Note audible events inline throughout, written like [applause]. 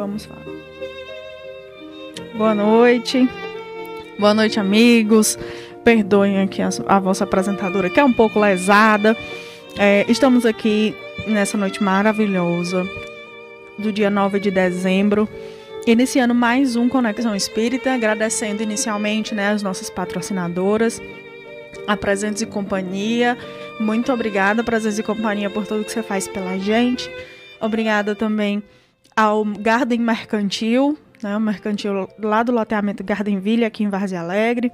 vamos falar. Boa noite. Boa noite, amigos. Perdoem aqui a, a vossa apresentadora, que é um pouco lesada. É, estamos aqui nessa noite maravilhosa do dia 9 de dezembro, iniciando mais um Conexão Espírita, agradecendo inicialmente né, as nossas patrocinadoras, a Presentes e Companhia. Muito obrigada, Presentes e Companhia, por tudo que você faz pela gente. Obrigada também ao Garden Mercantil, né, o mercantil lá do loteamento Gardenville, aqui em Várzea Alegre,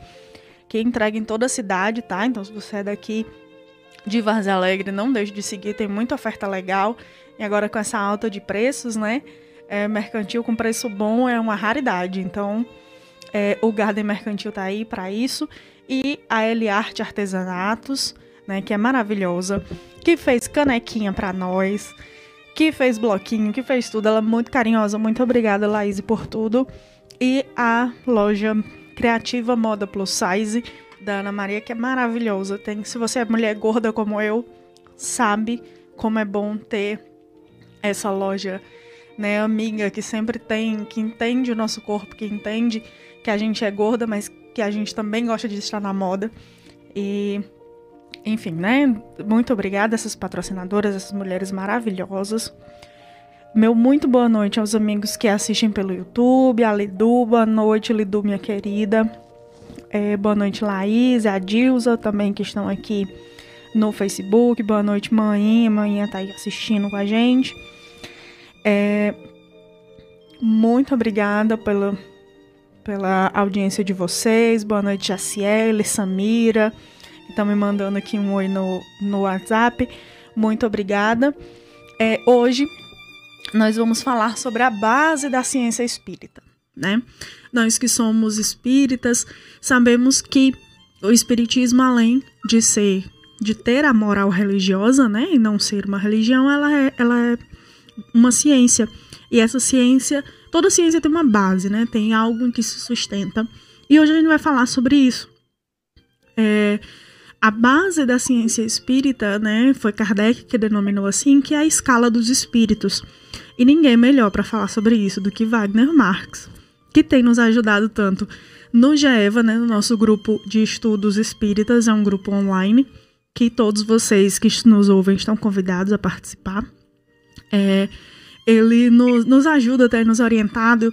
que entrega em toda a cidade, tá? Então, se você é daqui de Várzea Alegre, não deixe de seguir, tem muita oferta legal. E agora com essa alta de preços, né? É, mercantil com preço bom é uma raridade. Então, é, o Garden Mercantil tá aí para isso. E a Eliarte Artesanatos, né? Que é maravilhosa. Que fez canequinha para nós. Que fez bloquinho, que fez tudo. Ela é muito carinhosa. Muito obrigada, Laís, por tudo. E a loja Criativa Moda Plus Size da Ana Maria, que é maravilhosa. Tem, se você é mulher gorda como eu, sabe como é bom ter essa loja, né, amiga que sempre tem, que entende o nosso corpo, que entende que a gente é gorda, mas que a gente também gosta de estar na moda. E enfim, né? Muito obrigada a essas patrocinadoras, essas mulheres maravilhosas. Meu muito boa noite aos amigos que assistem pelo YouTube, a Lidu, boa noite, Lidu, minha querida. É, boa noite, Laís, a Dilza também que estão aqui no Facebook. Boa noite, mãe. Manhã tá aí assistindo com a gente. É, muito obrigada pela, pela audiência de vocês. Boa noite, Jaciele, Samira, estão me mandando aqui um oi no, no WhatsApp. Muito obrigada. É, hoje nós vamos falar sobre a base da ciência espírita, né? Nós que somos espíritas sabemos que o espiritismo, além de ser, de ter a moral religiosa, né, e não ser uma religião, ela é, ela é uma ciência. E essa ciência, toda ciência tem uma base, né? Tem algo em que se sustenta. E hoje a gente vai falar sobre isso. É, a base da ciência espírita, né, foi Kardec que denominou assim, que é a escala dos espíritos. E ninguém melhor para falar sobre isso do que Wagner Marx, que tem nos ajudado tanto no GEVA, né, no nosso grupo de estudos espíritas, é um grupo online que todos vocês que nos ouvem estão convidados a participar. É, ele nos, nos ajuda, tem nos orientado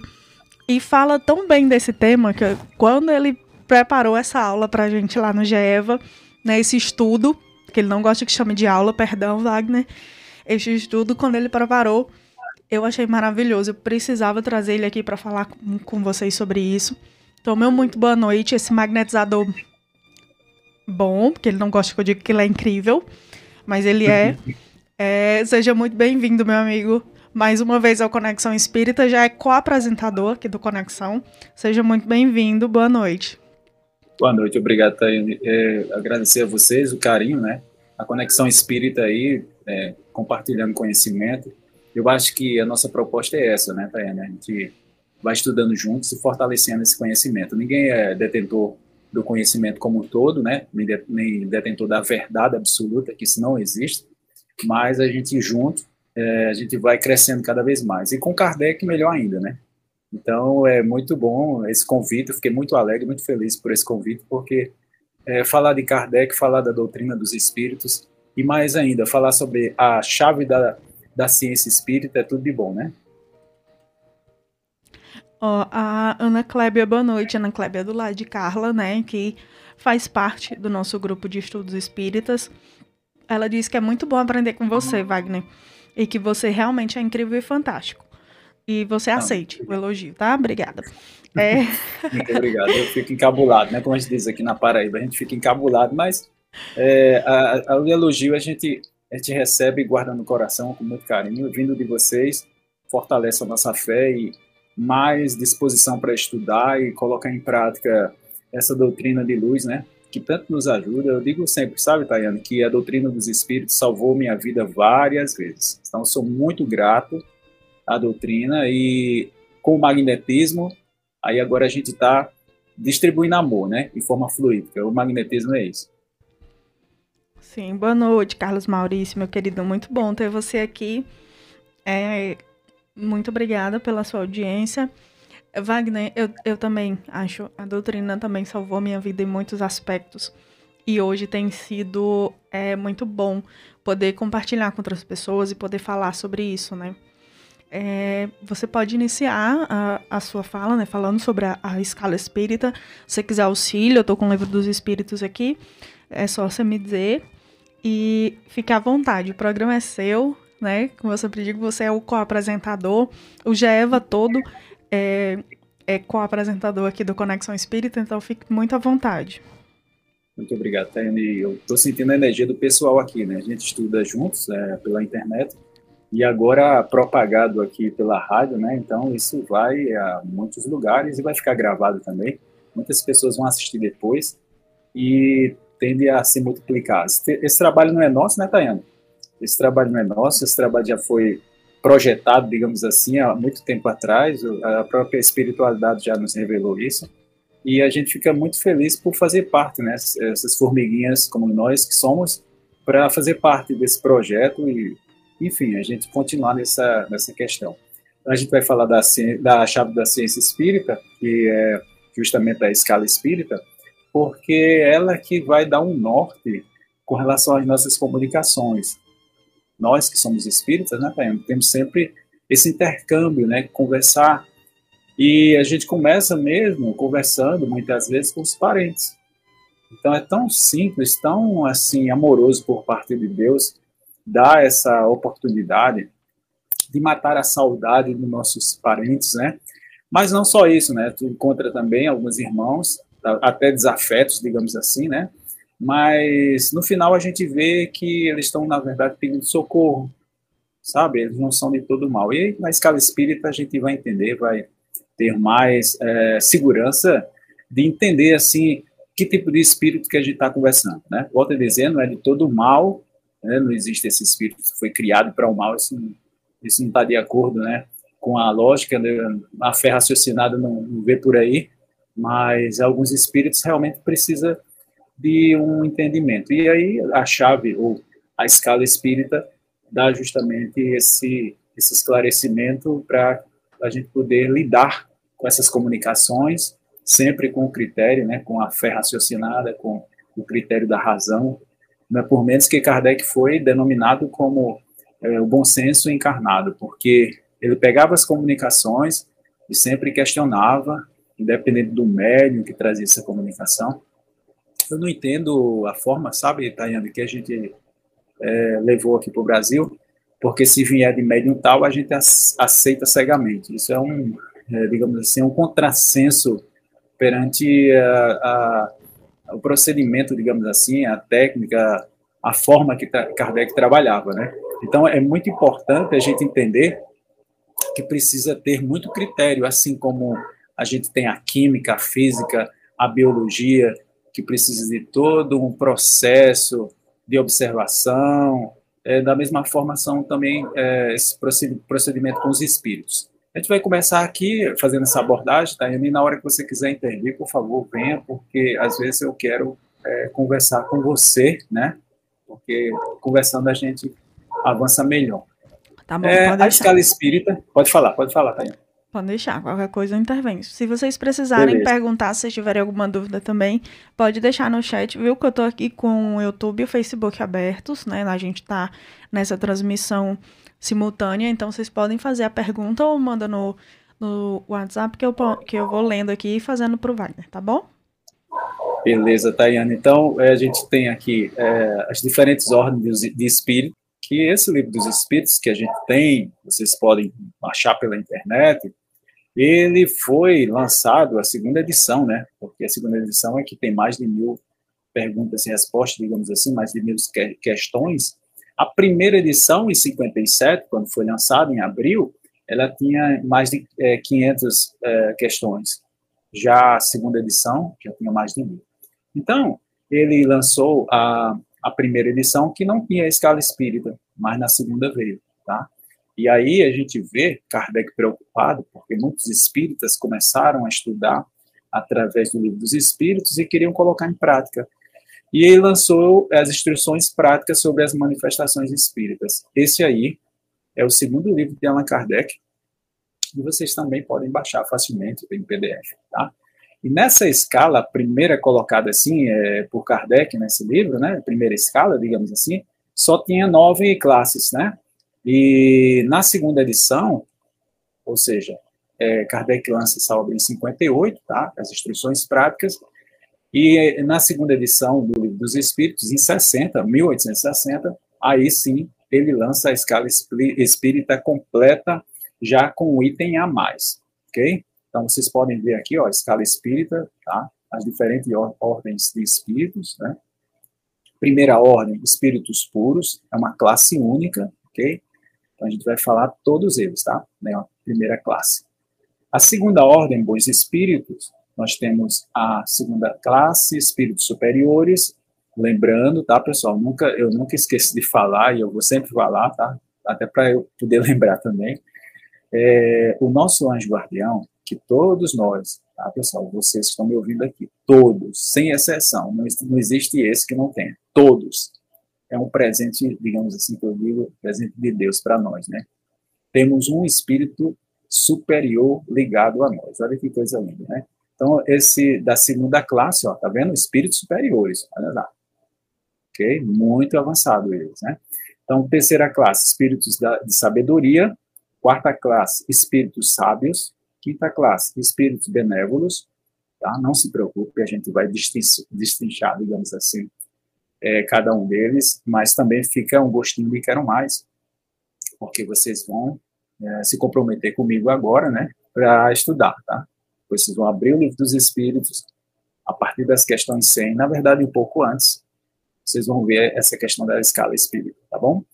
e fala tão bem desse tema que quando ele preparou essa aula pra gente lá no GEVA, né, esse estudo, que ele não gosta que chame de aula, perdão, Wagner, esse estudo, quando ele preparou, eu achei maravilhoso. Eu precisava trazer ele aqui para falar com, com vocês sobre isso. Então, meu muito boa noite. Esse magnetizador bom, porque ele não gosta que eu diga que ele é incrível, mas ele é. é seja muito bem-vindo, meu amigo. Mais uma vez ao Conexão Espírita, já é co-apresentador aqui do Conexão. Seja muito bem-vindo, boa noite. Boa noite, obrigado, Tayane. É, agradecer a vocês o carinho, né? A Conexão Espírita aí, é, compartilhando conhecimento. Eu acho que a nossa proposta é essa, né, Tayane? A gente vai estudando juntos e fortalecendo esse conhecimento. Ninguém é detentor do conhecimento como um todo, né? Nem detentor da verdade absoluta, que isso não existe, mas a gente junto, é, a gente vai crescendo cada vez mais. E com Kardec, melhor ainda, né? Então, é muito bom esse convite, eu fiquei muito alegre, muito feliz por esse convite, porque é, falar de Kardec, falar da doutrina dos espíritos, e mais ainda, falar sobre a chave da, da ciência espírita é tudo de bom, né? Ó, a Ana Klebia, boa noite. Ana Klebia do lado de Carla, né, que faz parte do nosso grupo de estudos espíritas. Ela disse que é muito bom aprender com você, Wagner, e que você realmente é incrível e fantástico. E você Não, aceite obrigado. o elogio, tá? Obrigada. [laughs] É... Muito obrigado. Eu fico encabulado, né? Como a gente diz aqui na Paraíba, a gente fica encabulado, mas é, a, a, o elogio a gente, a gente recebe e guarda no coração com muito carinho, vindo de vocês, fortalece a nossa fé e mais disposição para estudar e colocar em prática essa doutrina de luz, né? Que tanto nos ajuda. Eu digo sempre, sabe, Tayane, que a doutrina dos espíritos salvou minha vida várias vezes. Então, sou muito grato à doutrina e com o magnetismo, aí agora a gente está distribuindo amor, né? Em forma fluídica. O magnetismo é isso. Sim, boa noite, Carlos Maurício, meu querido. Muito bom ter você aqui. É, Muito obrigada pela sua audiência. Wagner, eu, eu também acho, a doutrina também salvou minha vida em muitos aspectos. E hoje tem sido é, muito bom poder compartilhar com outras pessoas e poder falar sobre isso, né? É, você pode iniciar a, a, sua fala, né, falando sobre a, a, escala espírita. Se você quiser auxílio, eu estou com o livro dos espíritos aqui. É só você me dizer. E fique à vontade, o programa é seu, né? Como eu sempre digo, você é o co-apresentador. O Geva todo é, é co-apresentador aqui do Conexão Espírita, então fique muito à vontade. Muito obrigado, Tânia. Eu estou sentindo a energia do pessoal aqui, né? A gente estuda juntos é, pela internet e agora propagado aqui pela rádio, né? Então isso vai a muitos lugares e vai ficar gravado também. Muitas pessoas vão assistir depois e tende a se multiplicar. Esse, trabalho não é nosso, né, Tayane? Esse trabalho não é nosso, esse trabalho já foi projetado, digamos assim, há muito tempo atrás, a própria espiritualidade já nos revelou isso, e a gente fica muito feliz por fazer parte, né, essas formiguinhas como nós que somos, para fazer parte desse projeto e, enfim, a gente continuar nessa, nessa questão. A gente vai falar da, da chave da ciência espírita, que é justamente a escala espírita, porque ela é que vai dar um norte com relação às nossas comunicações. Nós que somos espíritas, né, temos sempre esse intercâmbio, né, conversar. E a gente começa mesmo conversando muitas vezes com os parentes. Então é tão simples, tão assim amoroso por parte de Deus dar essa oportunidade de matar a saudade dos nossos parentes, né? Mas não só isso, né? Tu encontra também alguns irmãos até desafetos, digamos assim, né? Mas no final a gente vê que eles estão, na verdade, pedindo socorro, sabe? Eles não são de todo mal. E na escala espírita a gente vai entender, vai ter mais é, segurança de entender, assim, que tipo de espírito que a gente está conversando, né? Volto a dizer, não é de todo mal, né? não existe esse espírito que foi criado para o mal, isso, não está de acordo, né? Com a lógica, né? a fé raciocinada não, não vê por aí, mas alguns espíritos realmente precisam de um entendimento. E aí a chave, ou a escala espírita, dá justamente esse, esse esclarecimento para a gente poder lidar com essas comunicações, sempre com o critério, né, com a fé raciocinada, com o critério da razão, né, por menos que Kardec foi denominado como é, o bom senso encarnado, porque ele pegava as comunicações e sempre questionava independente do médium que trazia essa comunicação. Eu não entendo a forma, sabe, Tayane, que a gente é, levou aqui para o Brasil, porque se vier de médium tal, a gente aceita cegamente. Isso é um, é, digamos assim, um contrassenso perante a, a, o procedimento, digamos assim, a técnica, a forma que Kardec trabalhava, né? Então, é muito importante a gente entender que precisa ter muito critério, assim como a gente tem a química, a física, a biologia, que precisa de todo um processo de observação. É, da mesma forma, são também é, esse procedimento com os espíritos. A gente vai começar aqui fazendo essa abordagem, tá? E na hora que você quiser intervir, por favor, venha, porque às vezes eu quero é, conversar com você, né? Porque conversando a gente avança melhor. Tá bom, é, a escala espírita, pode falar, pode falar, Tayane. Pode deixar, qualquer coisa eu intervenho. Se vocês precisarem Beleza. perguntar, se tiverem alguma dúvida também, pode deixar no chat, viu? Que eu tô aqui com o YouTube e o Facebook abertos, né? A gente tá nessa transmissão simultânea, então vocês podem fazer a pergunta ou manda no, no WhatsApp que eu, que eu vou lendo aqui e fazendo pro Wagner, tá bom? Beleza, Tayane. Então, é, a gente tem aqui é, as diferentes ordens de espírito, que esse livro dos espíritos que a gente tem, vocês podem achar pela internet, ele foi lançado, a segunda edição, né? Porque a segunda edição é que tem mais de mil perguntas e respostas, digamos assim, mais de mil questões. A primeira edição, em 57, quando foi lançada em abril, ela tinha mais de é, 500 é, questões. Já a segunda edição já tinha mais de mil. Então, ele lançou a, a primeira edição, que não tinha escala espírita, mas na segunda veio, tá? E aí a gente vê Kardec preocupado, porque muitos espíritas começaram a estudar através do livro dos espíritos e queriam colocar em prática. E ele lançou as instruções práticas sobre as manifestações espíritas. Esse aí é o segundo livro de Allan Kardec, E vocês também podem baixar facilmente em PDF, tá? E nessa escala, a primeira colocada assim, é, por Kardec nesse livro, né, primeira escala, digamos assim, só tinha nove classes, né? E na segunda edição, ou seja, é, Kardec lança essa obra em 58, tá? As instruções práticas, e na segunda edição do dos Espíritos, em 60, 1860, aí sim ele lança a escala espírita completa, já com o item a mais, ok? Então, vocês podem ver aqui, ó, a escala espírita, tá? As diferentes ordens de espíritos, né? Primeira ordem, espíritos puros, é uma classe única, ok? Então, a gente vai falar todos eles, tá? É primeira classe. A segunda ordem, bons espíritos, nós temos a segunda classe, espíritos superiores. Lembrando, tá, pessoal? Nunca, eu nunca esqueço de falar e eu vou sempre falar, tá? Até para eu poder [laughs] lembrar também. É, o nosso anjo guardião, que todos nós, tá, pessoal? Vocês estão me ouvindo aqui, todos, sem exceção, não, não existe esse que não tenha, todos. É um presente, digamos assim, que eu digo, presente de Deus para nós, né? Temos um espírito superior ligado a nós. Olha que coisa linda, né? Então, esse da segunda classe, ó, tá vendo? Espíritos superiores, olha lá. Ok? Muito avançado eles, né? Então, terceira classe, espíritos da, de sabedoria. Quarta classe, espíritos sábios. Quinta classe, espíritos benévolos. Tá? Não se preocupe, a gente vai destrinchar, digamos assim, é, cada um deles, mas também fica um gostinho de quero mais, porque vocês vão é, se comprometer comigo agora, né, para estudar, tá? Vocês vão abrir o livro dos Espíritos a partir das questões 100, na verdade, um pouco antes, vocês vão ver essa questão da escala espírita, tá bom?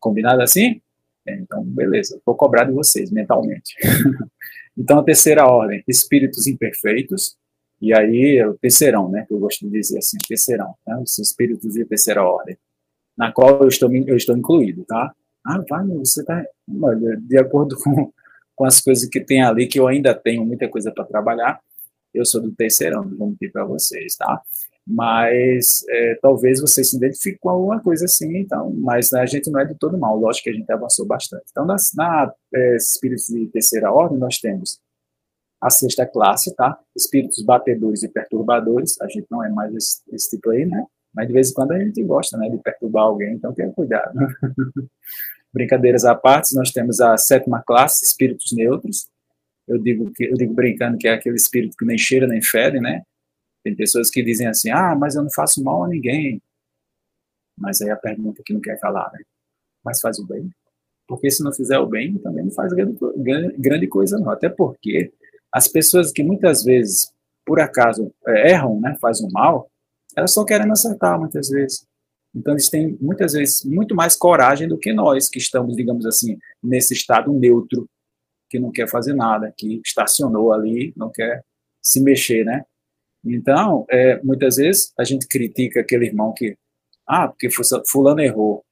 Combinado assim? Então, beleza, vou cobrar de vocês mentalmente. [laughs] então, a terceira ordem, espíritos imperfeitos, e aí é o terceirão, né, que eu gosto de dizer assim, terceirão, né, os espíritos de terceira ordem, na qual eu estou, eu estou incluído, tá? Ah, vai, você está, de acordo com com as coisas que tem ali, que eu ainda tenho muita coisa para trabalhar. Eu sou do terceirão, vou mentir para vocês, tá? Mas é, talvez vocês se identifiquem com alguma coisa assim, então, mas né, a gente não é de todo mal, lógico que a gente avançou bastante. Então, na, na é, espíritos de terceira ordem, nós temos a sexta classe, tá? Espíritos batedores e perturbadores, a gente não é mais esse, esse tipo aí, né? Mas de vez em quando a gente gosta, né, de perturbar alguém, então tenha cuidado. [laughs] Brincadeiras à parte, nós temos a sétima classe, espíritos neutros. Eu digo que eu digo brincando que é aquele espírito que nem cheira nem fede, né? Tem pessoas que dizem assim: "Ah, mas eu não faço mal a ninguém". Mas aí a pergunta que não quer calar, né? Mas faz o bem? Porque se não fizer o bem, também não faz grande, grande coisa não. Até porque as pessoas que muitas vezes, por acaso, é, erram, né, fazem o mal, elas só querem acertar muitas vezes. Então, eles têm, muitas vezes, muito mais coragem do que nós, que estamos, digamos assim, nesse estado neutro, que não quer fazer nada, que estacionou ali, não quer se mexer, né? Então, é, muitas vezes, a gente critica aquele irmão que, ah, porque fulano errou.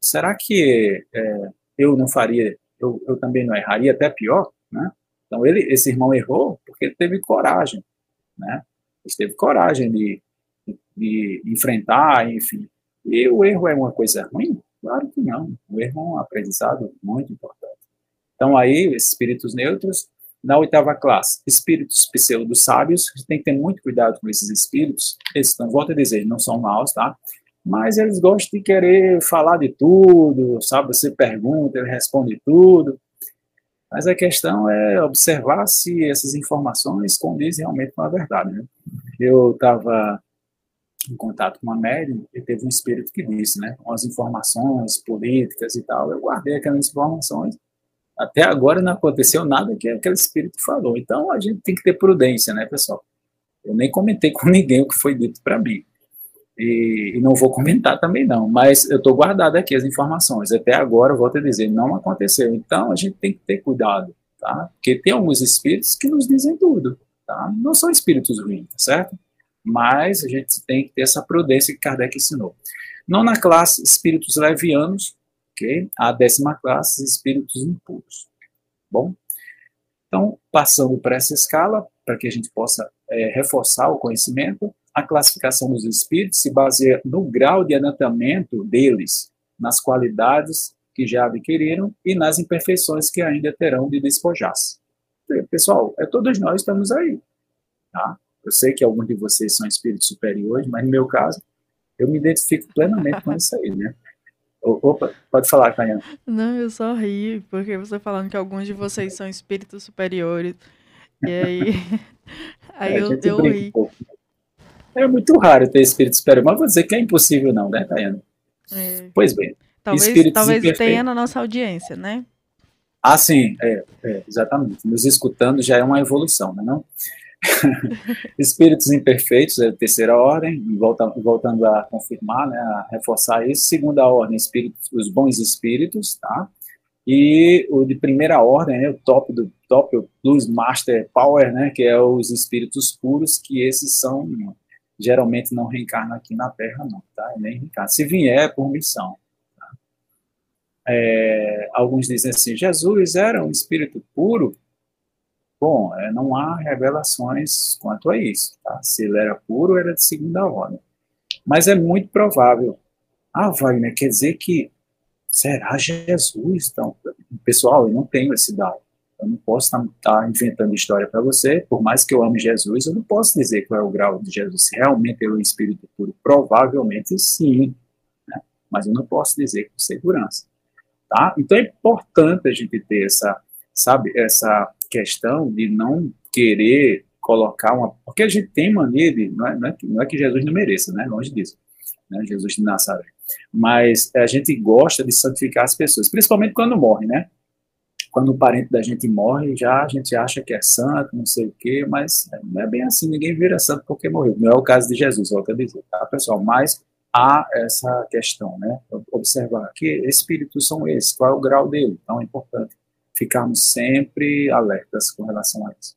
Será que é, eu não faria, eu, eu também não erraria, até pior, né? Então, ele, esse irmão errou porque ele teve coragem, né? Ele teve coragem de de enfrentar, enfim. E o erro é uma coisa ruim? Claro que não. O erro é um aprendizado muito importante. Então, aí, espíritos neutros. Na oitava classe, espíritos pseudo-sábios. Tem que ter muito cuidado com esses espíritos. Eles, não volto a dizer, não são maus, tá? Mas eles gostam de querer falar de tudo, sabe? Você pergunta, ele responde tudo. Mas a questão é observar se essas informações condizem realmente com a verdade. Né? Eu estava em contato com uma médium e teve um espírito que disse, né, as informações políticas e tal, eu guardei aquelas informações, até agora não aconteceu nada que aquele espírito falou, então a gente tem que ter prudência, né, pessoal? Eu nem comentei com [laughs] ninguém o que foi dito para mim, e, e, não vou comentar também não, mas eu estou guardado aqui as informações, até agora, volto a dizer, não aconteceu, então a gente tem que ter cuidado, tá? Porque tem alguns espíritos que nos dizem tudo, tá? Não são espíritos ruins, tá certo? mas a gente tem que ter essa prudência que Kardec ensinou. Nona classe, espíritos levianos, ok? A décima classe, espíritos impuros. Bom, então, passando por essa escala, para que a gente possa é, reforçar o conhecimento, a classificação dos espíritos se baseia no grau de adiantamento deles, nas qualidades que já adquiriram e nas imperfeições que ainda terão de despojar-se. Pessoal, é, todos nós estamos aí. Tá? Eu sei que alguns de vocês são espíritos superiores, mas no meu caso, eu me identifico plenamente com isso aí, né? Opa, pode falar, Tayana. Não, eu só ri, porque você falando que alguns de vocês são espíritos superiores. E aí, [laughs] aí é, eu, eu ri. Um é muito raro ter espírito superior, mas vou dizer que é impossível não, né, Tayana? É. Pois bem. Talvez, talvez tenha na nossa audiência, né? Ah, sim, é, é, exatamente. Nos escutando já é uma evolução, né, não? [laughs] Espíritos imperfeitos é a terceira ordem, volta, voltando a confirmar, né, a reforçar isso. Segunda ordem, espíritos, os bons espíritos, tá? E o de primeira ordem, né, o top do top, o Plus Master Power, né, que é os espíritos puros, que esses são geralmente não reencarnam aqui na Terra, não, tá? Nem reencarnam. Se vier, é por missão. Tá? É, alguns dizem assim: Jesus era um espírito puro. Bom, é, não há revelações quanto a isso. Tá? Se ele era puro, era de segunda ordem. Mas é muito provável. Ah, Wagner, quer dizer que será Jesus? Então, pessoal, eu não tenho esse dado. Eu não posso estar tá, tá inventando história para você, por mais que eu ame Jesus, eu não posso dizer qual é o grau de Jesus. Se realmente ele é o Espírito puro, provavelmente sim, né? mas eu não posso dizer com segurança. Tá? Então é importante a gente ter essa, sabe, essa questão de não querer colocar uma. Porque a gente tem mania de. Não é, não é, que, não é que Jesus não mereça, né? longe disso. Né? Jesus de Nazaré. Mas a gente gosta de santificar as pessoas, principalmente quando morre, né? quando o parente da gente morre, já a gente acha que é santo, não sei o quê, mas não é bem assim, ninguém vira santo porque morreu. Não é o caso de Jesus, volto a dizer, tá, pessoal? Mas há essa questão, né? Observar que espíritos são esses, qual é o grau dele. Então é importante ficarmos sempre alertas com relação a isso.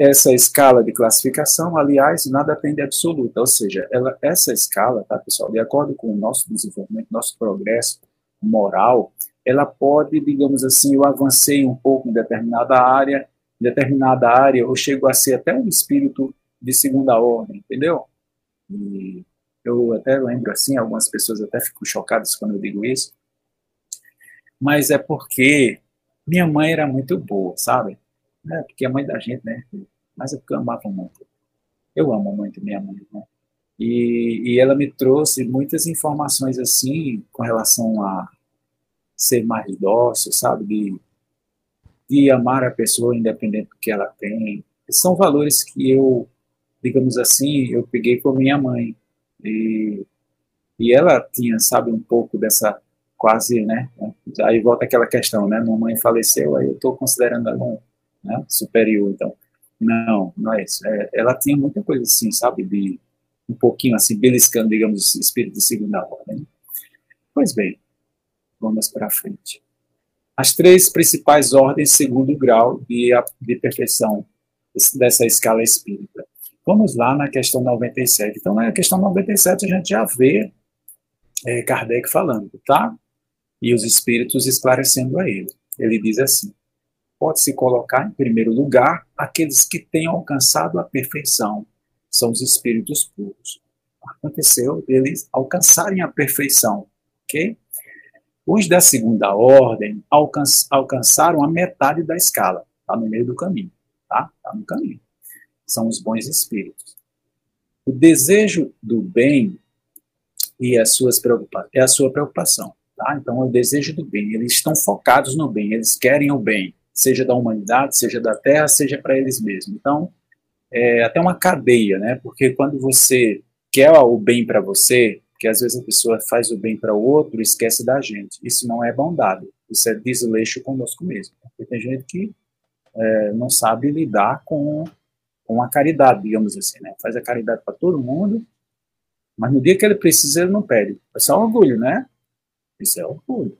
Essa escala de classificação, aliás, nada tem de absoluta, ou seja, ela, essa escala, tá, pessoal, de acordo com o nosso desenvolvimento, nosso progresso moral, ela pode, digamos assim, eu avancei um pouco em determinada área, em determinada área eu chego a ser até um espírito de segunda ordem, entendeu? E eu até lembro assim, algumas pessoas até ficam chocadas quando eu digo isso, mas é porque minha mãe era muito boa, sabe? É porque a mãe da gente, né? Mas é eu amava muito. Eu amo muito minha mãe, né? E, e ela me trouxe muitas informações assim com relação a ser mais dócil, sabe? De, de amar a pessoa independente do que ela tem. São valores que eu, digamos assim, eu peguei com minha mãe. E, e ela tinha, sabe, um pouco dessa quase, né? Aí volta aquela questão, né? Minha mãe faleceu, aí eu estou considerando ela né, superior, então. Não, não é isso. É, ela tinha muita coisa assim, sabe, de um pouquinho assim, beliscando, digamos, espírito de segunda ordem. Pois bem, vamos para frente. As três principais ordens segundo grau de, de perfeição dessa escala espírita. Vamos lá na questão 97. Então, na questão 97, a gente já vê é, Kardec falando, tá? E os espíritos esclarecendo a ele. Ele diz assim: pode-se colocar em primeiro lugar aqueles que têm alcançado a perfeição, são os espíritos puros. Aconteceu eles alcançarem a perfeição, ok? Os da segunda ordem alcanç, alcançaram a metade da escala, está no meio do caminho, tá? Está no caminho. São os bons espíritos. O desejo do bem e as suas preocupações é a sua preocupação, tá? Então, é o desejo do bem. Eles estão focados no bem, eles querem o bem, seja da humanidade, seja da Terra, seja para eles mesmos. Então, é até uma cadeia, né? Porque quando você quer o bem para você, porque às vezes a pessoa faz o bem para o outro e esquece da gente. Isso não é bondade, isso é desleixo conosco mesmo. Porque tem gente que é, não sabe lidar com, com a caridade, digamos assim, né? Faz a caridade para todo mundo, mas no dia que ele precisa, ele não pede. É orgulho, né? Isso é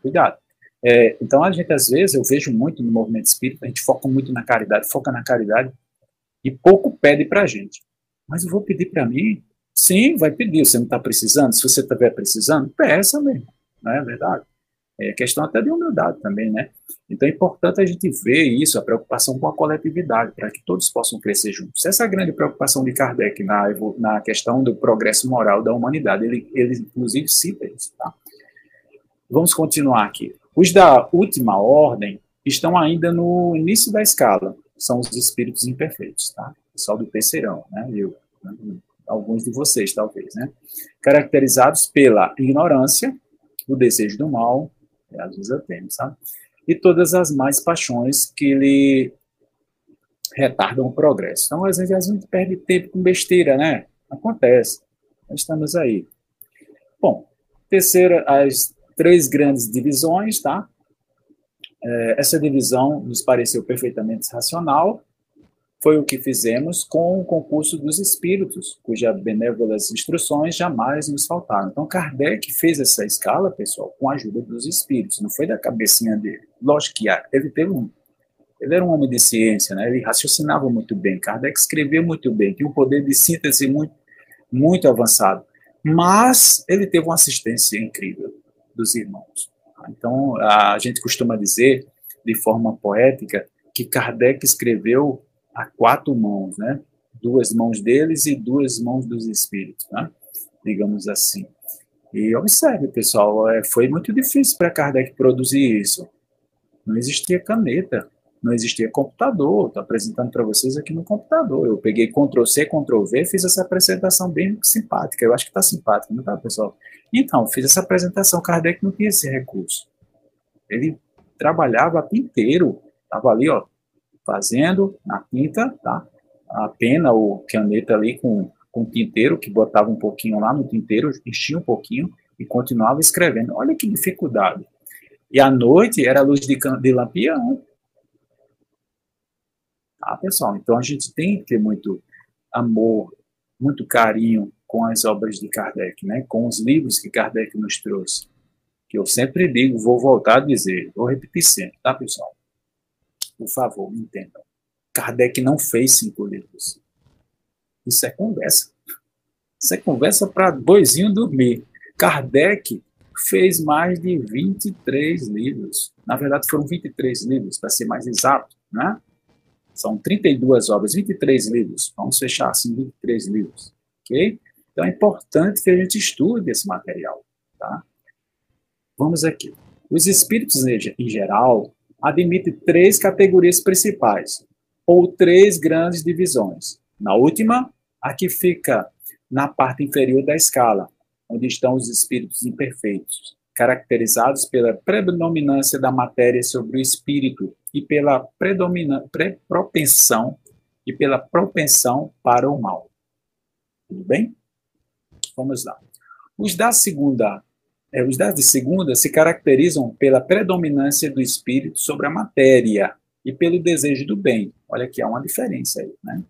cuidado. É, então, a gente, às vezes, eu vejo muito no movimento espírita, a gente foca muito na caridade, foca na caridade e pouco pede para a gente. Mas eu vou pedir para mim, Sim, vai pedir. Você não está precisando? Se você estiver precisando, peça mesmo. Não é verdade? É questão até de humildade também, né? Então é importante a gente ver isso, a preocupação com a coletividade, para que todos possam crescer juntos. Essa é a grande preocupação de Kardec na, na questão do progresso moral da humanidade. Ele, ele inclusive, cita isso, tá? Vamos continuar aqui. Os da última ordem estão ainda no início da escala, são os espíritos imperfeitos, tá? Pessoal do terceirão, né? Eu, né? alguns de vocês, talvez, né? Caracterizados pela ignorância, o desejo do mal, é, às vezes eu tenho, sabe? E todas as mais paixões que lhe retardam o progresso. Então, às vezes, a gente perde tempo com besteira, né? Acontece. Nós estamos aí. Bom, terceira, as três grandes divisões, tá? É, essa divisão nos pareceu perfeitamente racional, foi o que fizemos com o concurso dos espíritos, cujas benévolas instruções jamais nos faltaram. Então, Kardec fez essa escala, pessoal, com a ajuda dos espíritos, não foi da cabecinha dele. Lógico que ele teve um. Ele era um homem de ciência, né? ele raciocinava muito bem. Kardec escreveu muito bem, tinha um poder de síntese muito, muito avançado. Mas ele teve uma assistência incrível dos irmãos. Então, a gente costuma dizer, de forma poética, que Kardec escreveu a quatro mãos, né? Duas mãos deles e duas mãos dos espíritos, né? digamos assim. E observe, pessoal, é, foi muito difícil para Kardec produzir isso. Não existia caneta, não existia computador. Estou apresentando para vocês aqui no computador. Eu peguei Ctrl C, Ctrl V, fiz essa apresentação bem simpática. Eu acho que está simpática, não está, pessoal? Então, fiz essa apresentação. Kardec não tinha esse recurso. Ele trabalhava o inteiro. Estava ali, ó, fazendo na tinta, tá? A pena ou caneta ali com, com tinteiro, que botava um pouquinho lá no tinteiro, enchia um pouquinho e continuava escrevendo. Olha que dificuldade. E à noite era luz de, de lampião. Tá, pessoal? Então a gente tem que ter muito amor, muito carinho com as obras de Kardec, né? com os livros que Kardec nos trouxe. Que eu sempre digo, vou voltar a dizer, vou repetir sempre, tá, pessoal? Por favor, me entendam. Kardec não fez cinco livros. Isso é conversa. Isso é conversa para boizinho dormir. Kardec fez mais de 23 livros. Na verdade, foram 23 livros, para ser mais exato, né? São 32 obras, 23 livros. Vamos fechar assim, 23 livros, ok? Então é importante que a gente estude esse material, tá? Vamos aqui. Os espíritos, em geral, admite três categorias principais, ou três grandes divisões. Na última, a que fica na parte inferior da escala, onde estão os espíritos imperfeitos, caracterizados pela predominância da matéria sobre o espírito e pela propensão e pela propensão para o mal. Tudo bem? Vamos lá. Os da segunda é, os dados de segunda se caracterizam pela predominância do espírito sobre a matéria e pelo desejo do bem. Olha aqui, há uma diferença aí, né?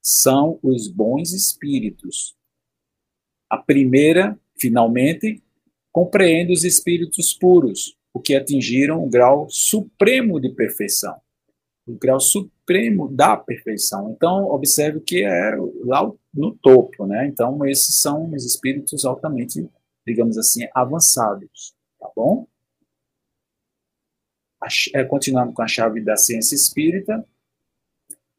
São os bons espíritos. A primeira, finalmente, compreende os espíritos puros, o que atingiram o grau supremo de perfeição. O grau supremo da perfeição. Então, observe que é lá no topo, né? Então, esses são os espíritos altamente digamos assim, avançados, tá bom? É, continuando com a chave da ciência espírita,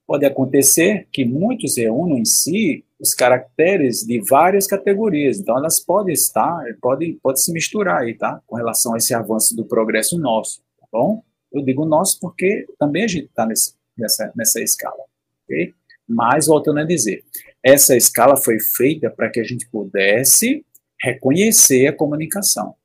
pode acontecer que muitos reúnam em si os caracteres de várias categorias, então elas podem estar, podem, pode se misturar aí, tá? Com relação a esse avanço do progresso nosso, tá bom? Eu digo nosso porque também a gente está nessa, nessa escala, ok? Mas, voltando a dizer, essa escala foi feita para que a gente pudesse reconhecer a comunicação.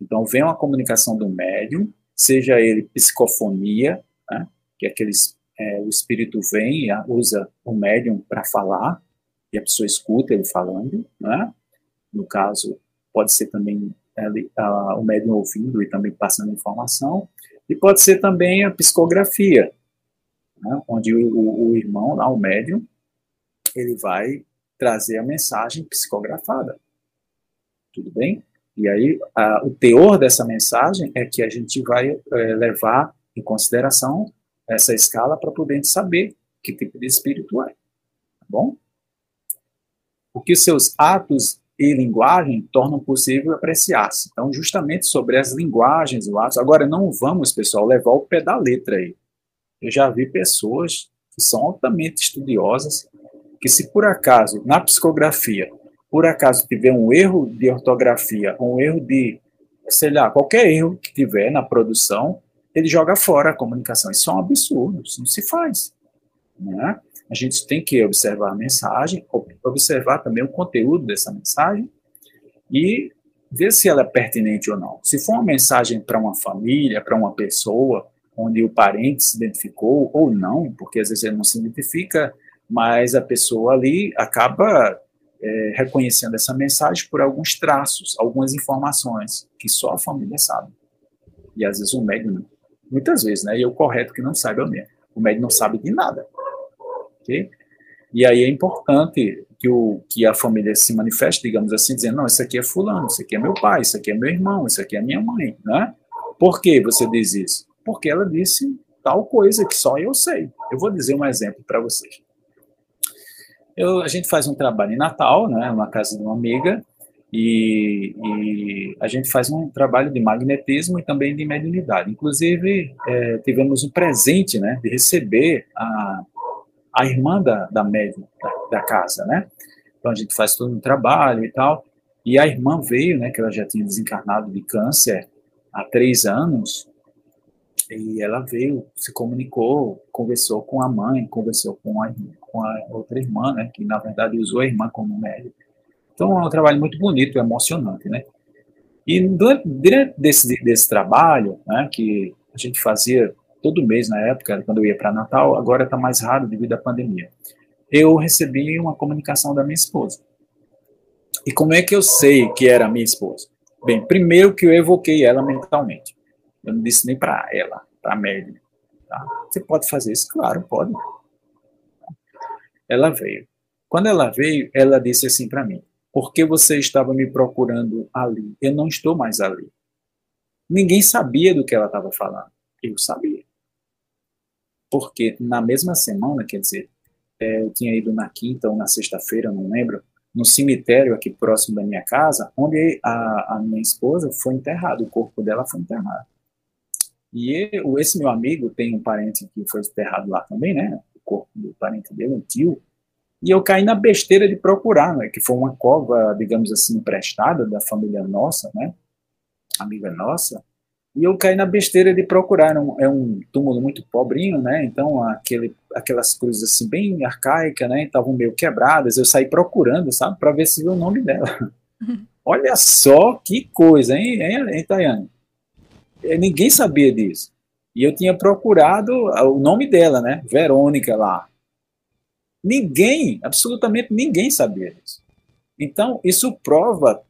Então, vem uma comunicação do médium, seja ele psicofonia, né, que é aqueles, é, o espírito vem e usa o médium para falar, e a pessoa escuta ele falando, né? no caso, pode ser também ele, a, o médium ouvindo e também passando informação, e pode ser também a psicografia, né, onde o, o, o irmão, lá, o médium, ele vai trazer a mensagem psicografada tudo bem? E aí, a, o teor dessa mensagem é que a gente vai é, levar em consideração essa escala para poder saber que tipo de espírito é. Tá bom? O que seus atos e linguagem tornam possível apreciar-se. Então, justamente sobre as linguagens e atos. Agora, não vamos, pessoal, levar o pé da letra aí. Eu já vi pessoas que são altamente estudiosas, que se por acaso, na psicografia, por acaso tiver um erro de ortografia, um erro de sei lá, qualquer erro que tiver na produção, ele joga fora a comunicação. Isso é um absurdo, isso não se faz. Né? A gente tem que observar a mensagem, observar também o conteúdo dessa mensagem e ver se ela é pertinente ou não. Se for uma mensagem para uma família, para uma pessoa, onde o parente se identificou ou não, porque às vezes ele não se identifica, mas a pessoa ali acaba é, reconhecendo essa mensagem por alguns traços, algumas informações que só a família sabe. E às vezes o médium não. Muitas vezes, né? E é o correto que não saiba mesmo. O médium não sabe de nada. Ok? E aí é importante que, o, que a família se manifeste, digamos assim, dizendo, não, isso aqui é fulano, isso aqui é meu pai, isso aqui é meu irmão, isso aqui é minha mãe, né? Por que você diz isso? Porque ela disse tal coisa que só eu sei. Eu vou dizer um exemplo para vocês. Eu, a gente faz um trabalho em Natal, né, uma casa de uma amiga, e, e, a gente faz um trabalho de magnetismo e também de mediunidade. Inclusive, é, tivemos um presente, né, de receber a, a irmã da, da médium da, da, casa, né? Então a gente faz todo um trabalho e tal. E a irmã veio, né, que ela já tinha desencarnado de câncer há três anos, e ela veio, se comunicou, conversou com a mãe, conversou com a, com a outra irmã, né, que na verdade usou a irmã como médium. Então é um trabalho muito bonito, emocionante, né? E durante, desse, desse trabalho, né, que a gente fazia todo mês na época, quando eu ia para Natal, agora está mais raro devido à pandemia. Eu recebi uma comunicação da minha esposa. E como é que eu sei que era minha esposa? Bem, primeiro que eu evoquei ela mentalmente. Eu não disse nem para ela, para a Merlin. Tá? Você pode fazer isso? Claro, pode. Ela veio. Quando ela veio, ela disse assim para mim: Por que você estava me procurando ali? Eu não estou mais ali. Ninguém sabia do que ela estava falando. Eu sabia porque na mesma semana, quer dizer, é, eu tinha ido na quinta ou na sexta-feira, não lembro, no cemitério aqui próximo da minha casa, onde a, a minha esposa foi enterrada, o corpo dela foi enterrado. E eu, esse meu amigo tem um parente que foi enterrado lá também, né? O corpo do parente dele, um tio. E eu caí na besteira de procurar, né? Que foi uma cova, digamos assim, emprestada da família nossa, né? Amiga nossa. E eu caí na besteira de procurar. Um, é um túmulo muito pobrinho, né? Então, aquele, aquelas cruzes assim, bem arcaicas, né? Estavam meio quebradas. Eu saí procurando, sabe? Para ver se viu o nome dela. Uhum. Olha só que coisa, hein, hein, hein Tayane? É, ninguém sabia disso. E eu tinha procurado o nome dela, né? Verônica lá. Ninguém, absolutamente ninguém sabia disso. Então, isso prova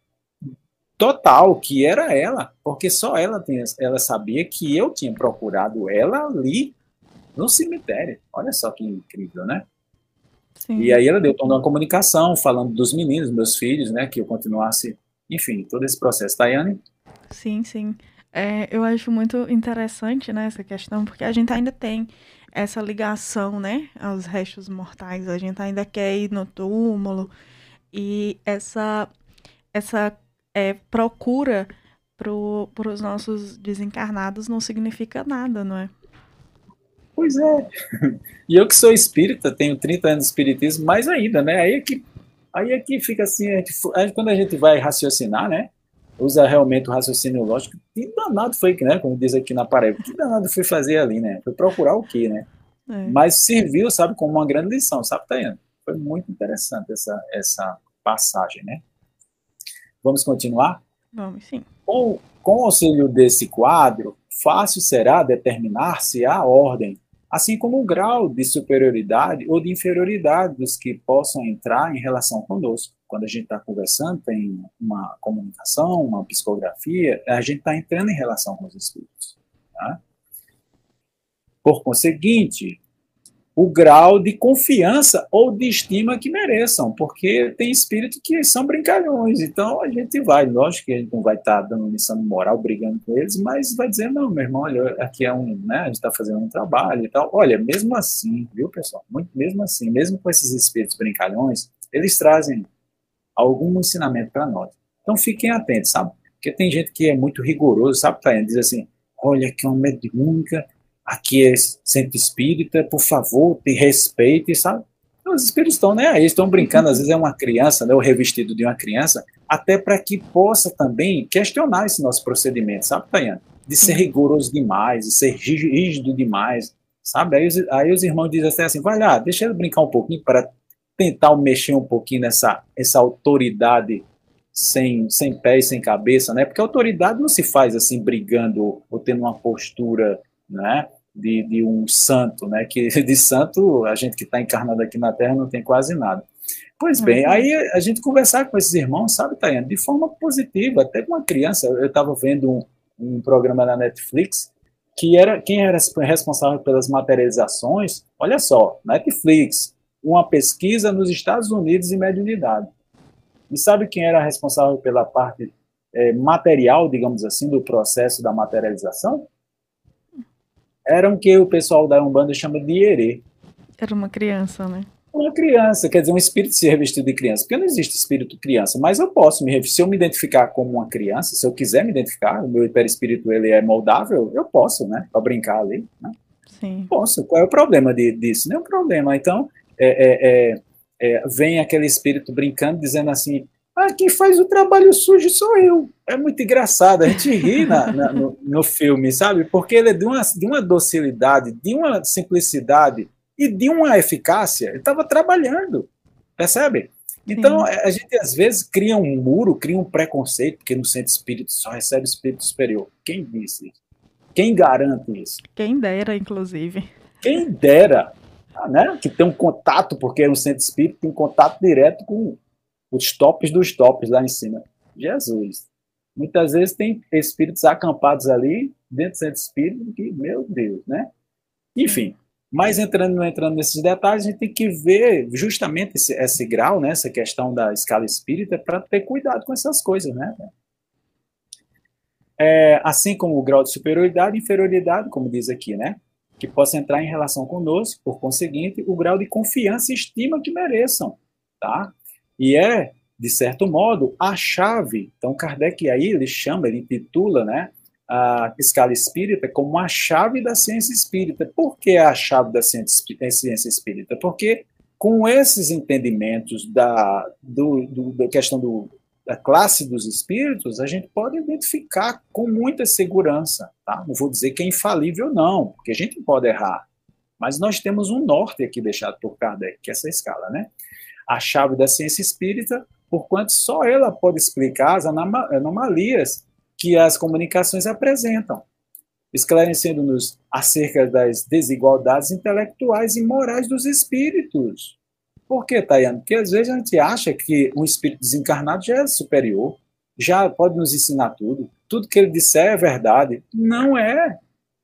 total que era ela, porque só ela, tinha, ela sabia que eu tinha procurado ela ali no cemitério. Olha só que incrível, né? Sim. E aí ela deu toda uma comunicação, falando dos meninos, meus filhos, né, que eu continuasse, enfim, todo esse processo. Tayane? Sim, sim. É, eu acho muito interessante, né, essa questão, porque a gente ainda tem essa ligação, né, aos restos mortais. A gente ainda quer ir no túmulo e essa essa é, procura para os nossos desencarnados não significa nada, não é? Pois é. [laughs] E eu que sou espírita, tenho 30 anos de espiritismo, mais ainda, né? Aí é que, aí é que fica assim, a gente, quando a gente vai raciocinar, né? Usa realmente o raciocínio lógico. Que danado foi, né? Como diz aqui na parede, que danado foi fazer ali, né? Foi procurar o quê, né? É. Mas serviu, sabe, como uma grande lição, sabe, Tayane? Foi muito interessante essa, essa passagem, né? Vamos continuar? Vamos, sim. Com, com o auxílio desse quadro, fácil será determinar se há ordem, assim como o grau de superioridade ou de inferioridade dos que possam entrar em relação conosco. Quando a gente está conversando, tem uma comunicação, uma psicografia, a gente está entrando em relação com os espíritos. Tá? Por conseguinte, o grau de confiança ou de estima que mereçam, porque tem espíritos que são brincalhões, então a gente vai, lógico que a gente não vai estar tá dando lição de moral, brigando com eles, mas vai dizer, não, meu irmão, olha, aqui é um, né, a gente está fazendo um trabalho e tal, olha, mesmo assim, viu, pessoal, mesmo assim, mesmo com esses espíritos brincalhões, eles trazem algum ensinamento para nós, então fiquem atentos, sabe, porque tem gente que é muito rigoroso, sabe, Taiane, diz assim, olha, que é uma mediúnica, aqui é centro espírita, por favor, te respeite, sabe? Os espíritos estão nem aí, estão brincando, às vezes é uma criança, né, o revestido de uma criança, até para que possa também questionar esse nosso procedimento, sabe, Tayane? De ser rigoroso demais, de ser rígido demais, sabe? Aí os, aí os irmãos dizem assim, vai lá, deixa ele brincar um pouquinho para tentar mexer um pouquinho nessa essa autoridade sem, sem pé e sem cabeça, né? Porque a autoridade não se faz assim brigando ou tendo uma postura, né? De, de um santo, né? Que [laughs] de santo a gente que está encarnado aqui na Terra não tem quase nada. Pois bem, uhum. aí a gente conversar com esses irmãos, sabe, Tayane, de forma positiva, até com uma criança. Eu estava vendo um, um programa na Netflix que era quem era responsável pelas materializações. Olha só, Netflix, uma pesquisa nos Estados Unidos em mediunidade. E sabe quem era responsável pela parte é, material, digamos assim, do processo da materialização? Era o que o pessoal da Umbanda chama de Ierê. Era uma criança, né? Uma criança, quer dizer, um espírito se revestido de criança. Porque não existe espírito criança, mas eu posso me se eu me identificar como uma criança, se eu quiser me identificar, o meu perispírito ele é moldável, eu posso, né? Para brincar ali, né? Sim. Posso. Qual é o problema de, disso? Nenhum problema. Então, é, é, é é, vem aquele espírito brincando, dizendo assim: ah, quem faz o trabalho sujo sou eu. É muito engraçado, a gente ri na, na, no, no, filme, sabe? Porque ele é de uma, de uma docilidade, de uma simplicidade e de uma eficácia. Ele estava trabalhando, percebe? Então, Sim. a gente às vezes cria um muro, cria um preconceito, porque no centro espírito só recebe espírito superior. Quem disse isso? Quem garante isso? Quem dera, inclusive. Quem dera né, que tem um contato, porque é um centro espírita, tem um contato direto com os tops dos tops lá em cima. Jesus. Muitas vezes tem espíritos acampados ali, dentro do centro espírita, que, meu Deus, né? Enfim, mas entrando, entrando nesses detalhes, a gente tem que ver justamente esse, esse grau, né, essa questão da escala espírita, para ter cuidado com essas coisas, né? É, assim como o grau de superioridade e inferioridade, como diz aqui, né? Que possa entrar em relação conosco, por conseguinte, o grau de confiança e estima que mereçam, tá? E é, de certo modo, a chave. Então, Kardec aí, ele chama, ele intitula, né, a escala espírita como a chave da ciência espírita. Por que a chave da ciência espírita? Porque com esses entendimentos da, do, do, da questão do, da classe dos espíritos, a gente pode identificar com muita segurança. Tá? Não vou dizer que é infalível, não, porque a gente pode errar. Mas nós temos um norte aqui deixado por Kardec, que é essa escala, né? A chave da ciência espírita, porquanto só ela pode explicar as anomalias que as comunicações apresentam, esclarecendo-nos acerca das desigualdades intelectuais e morais dos espíritos. Por que, Tayane? Porque às vezes a gente acha que um espírito desencarnado já é superior, já pode nos ensinar tudo, tudo que ele disser é verdade. Não é.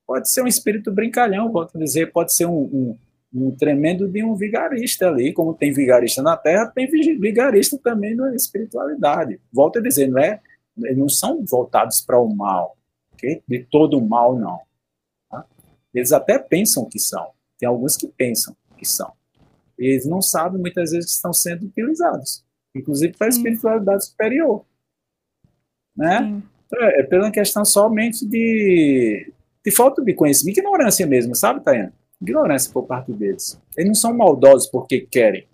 Pode ser um espírito brincalhão, volto a dizer, pode ser um, um, um tremendo de um vigarista ali, como tem vigarista na Terra, tem vigarista também na espiritualidade. Volto a dizer, não é, eles não são voltados para o mal, okay? de todo o mal, não. Tá? Eles até pensam que são, tem alguns que pensam que são eles não sabem muitas vezes que estão sendo utilizados, inclusive para a espiritualidade superior. Né? É, é pela questão somente de, de falta de conhecimento, ignorância mesmo, sabe, Tayana? Ignorância por parte deles. Eles não são maldosos porque querem.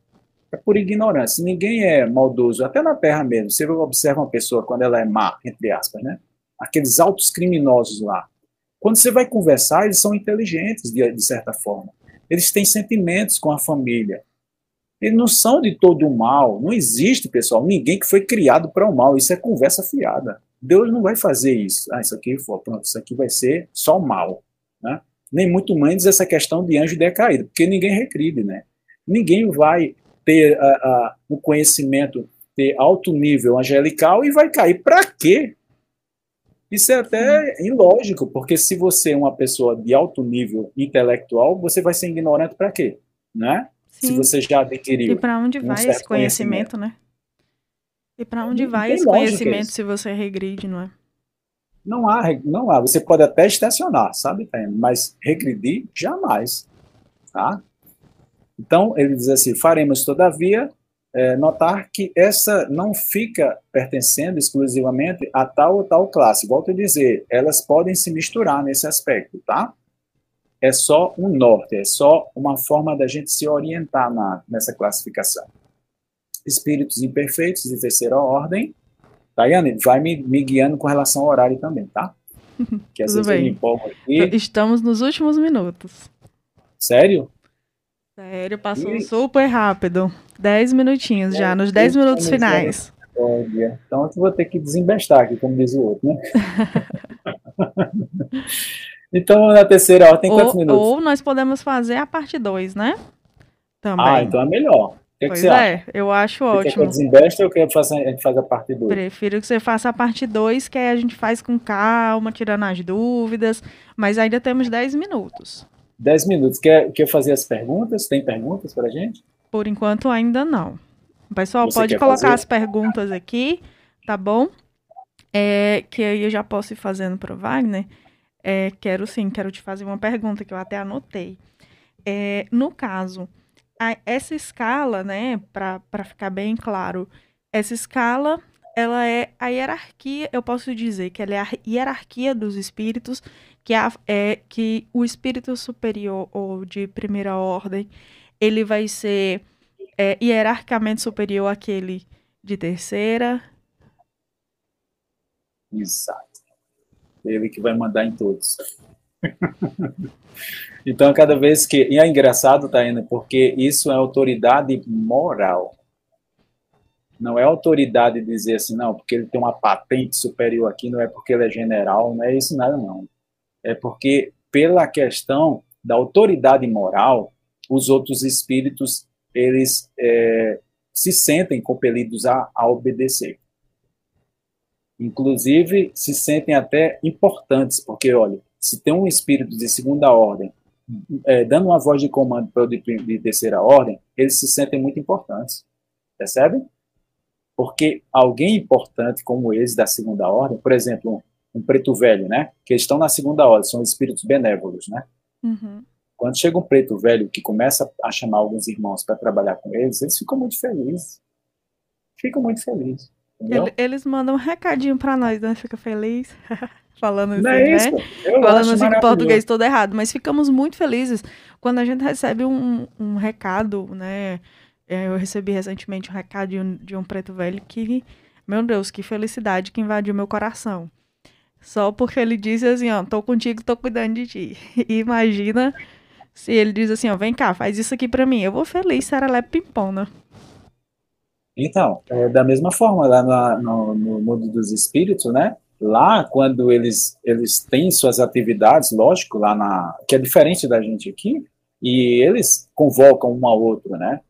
É por ignorância. Ninguém é maldoso, até na Terra mesmo. Você observa uma pessoa quando ela é má, entre aspas, né? Aqueles altos criminosos lá. Quando você vai conversar, eles são inteligentes, de, de certa forma. Eles têm sentimentos com a família. Eles não são de todo o mal. Não existe, pessoal, ninguém que foi criado para o mal. Isso é conversa fiada. Deus não vai fazer isso. Ah, isso aqui, pronto, isso aqui vai ser só mal. Né? Nem muito menos essa questão de anjo decaído, porque ninguém recribe, né? Ninguém vai ter uh, uh, um conhecimento, ter alto nível angelical e vai cair. Para quê? Isso é até ilógico, porque se você é uma pessoa de alto nível intelectual, você vai ser ignorante para quê? Né? Se você já adquiriu. E para onde vai um esse conhecimento, conhecimento, né? E para onde não vai esse conhecimento se você regride, não é? Não há, não há. Você pode até estacionar, sabe, mas regredir jamais, tá? Então ele diz assim: faremos todavia é, notar que essa não fica pertencendo exclusivamente a tal ou tal classe. Volto a dizer, elas podem se misturar nesse aspecto, tá? é só um norte, é só uma forma da gente se orientar na, nessa classificação. Espíritos imperfeitos de terceira ordem. Tayane, vai me, me guiando com relação ao horário também, tá? [laughs] Que às Tudo vezes bem. eu me empolgo aqui. Estamos nos últimos minutos. Sério? Sério, passou e... super rápido. Dez minutinhos é, já, nos dez minutos finais. Então eu vou ter que desembestar aqui, como diz o outro, né? [laughs] então, na terceira hora tem quantos ou, minutos? Ou nós podemos fazer a parte 2, né? Também. Ah, então é melhor. Que pois que é, acha? eu acho você ótimo. Quer que eu desembeste ou quer que a gente faça a parte 2? Prefiro que você faça a parte 2, que aí a gente faz com calma, tirando as dúvidas, mas ainda temos 10 minutos. 10 minutos. Quer, quer fazer as perguntas? Tem perguntas para a gente? Por enquanto ainda não. Pessoal, Você pode colocar fazer? as perguntas aqui, tá bom? É, que aí eu já posso ir fazendo para o Wagner. É, quero sim, quero te fazer uma pergunta que eu até anotei. É, no caso, a, essa escala, né, para ficar bem claro, essa escala ela é a hierarquia, eu posso dizer que ela é a hierarquia dos espíritos, que é, é que o espírito superior ou de primeira ordem, ele vai ser é, hierarquicamente superior àquele de terceira. Exato. Ele que vai mandar em todos. [laughs] então, cada vez que. E é engraçado, Taina, porque isso é autoridade moral. Não é autoridade dizer assim, não, porque ele tem uma patente superior aqui, não é porque ele é general, não é isso nada, não. É porque, pela questão da autoridade moral, os outros espíritos eles é, se sentem compelidos a, a obedecer. Inclusive, se sentem até importantes, porque, olha, se tem um espírito de segunda ordem é, dando uma voz de comando para o de, de, terceira ordem, eles se sentem muito importantes. Percebe? Porque alguém importante como eles da segunda ordem, por exemplo, um, um preto velho, né? Que estão na segunda ordem, são espíritos benévolos, né? Uhum. Quando chega um preto velho que começa a chamar alguns irmãos para trabalhar com eles, eles ficam muito felizes. Ficam muito felizes. Ele, eles mandam um recadinho para nós, né? Fica feliz. [laughs] Falando assim, é né? Falando assim em português todo errado. Mas ficamos muito felizes quando a gente recebe um, um recado, né? É, eu recebi recentemente um recado de um, de um preto velho que, meu Deus, que felicidade que invadiu meu coração. Só porque ele disse assim, ó, tô contigo, tô cuidando de ti. E [laughs] imagina se ele diz assim, ó, vem cá, faz isso aqui para mim, eu vou feliz, serelepe pimpona. Então, é, da mesma forma, lá no, no, mundo dos espíritos, né? Lá, quando eles, eles têm suas atividades, lógico, lá na. que é diferente da gente aqui, e eles convocam um ao outro, né?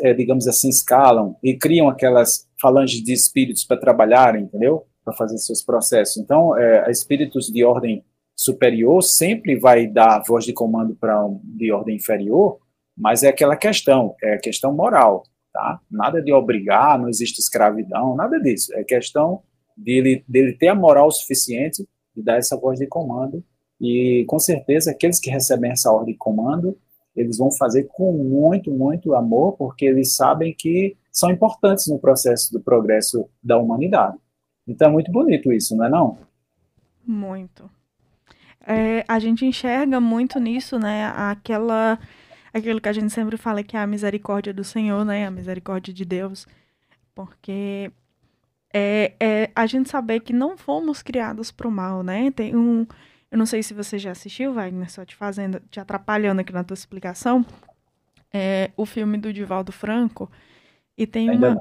É, digamos assim, escalam e criam aquelas falanges de espíritos para trabalharem, entendeu? Para fazer seus processos. Então, é, espíritos de ordem superior sempre vai dar voz de comando para um de ordem inferior, mas é aquela questão, é questão moral, tá? Nada de obrigar, não existe escravidão, nada disso. É questão dele, dele ter a moral suficiente de dar essa voz de comando e com certeza aqueles que recebem essa ordem de comando, eles vão fazer com muito, muito amor, porque eles sabem que são importantes no processo do progresso da humanidade. Então é muito bonito isso, não é não? Muito é, a gente enxerga muito nisso, né? Aquela, aquilo que a gente sempre fala que é a misericórdia do Senhor, né? A misericórdia de Deus. Porque é, é a gente saber que não fomos criados para o mal, né? Tem um. Eu não sei se você já assistiu, Wagner, só te fazendo, te atrapalhando aqui na tua explicação. É, o filme do Divaldo Franco. E tem uma.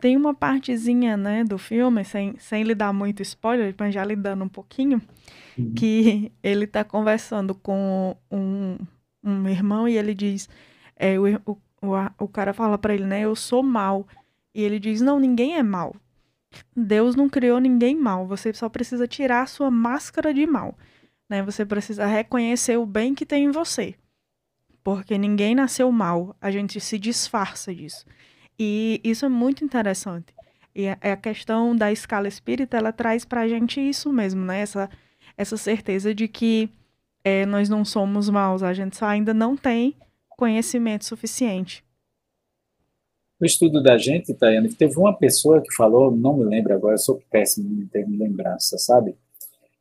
Tem uma partezinha, né, do filme, sem, sem lhe dar muito spoiler, mas já lhe dando um pouquinho, uhum. que ele está conversando com um, um irmão e ele diz, é, o, o, o, cara fala para ele, né, eu sou mal. E ele diz, não, ninguém é mal. Deus não criou ninguém mal, você só precisa tirar a sua máscara de mal. Né? Você precisa reconhecer o bem que tem em você. Porque ninguém nasceu mal, a gente se disfarça disso. E isso é muito interessante. E a questão da escala espírita, ela traz para a gente isso mesmo, né? Essa, essa certeza de que é, nós não somos maus, a gente só ainda não tem conhecimento suficiente. No estudo da gente, Tayane, teve uma pessoa que falou, não me lembro agora, eu sou péssimo em termos de lembrança, sabe?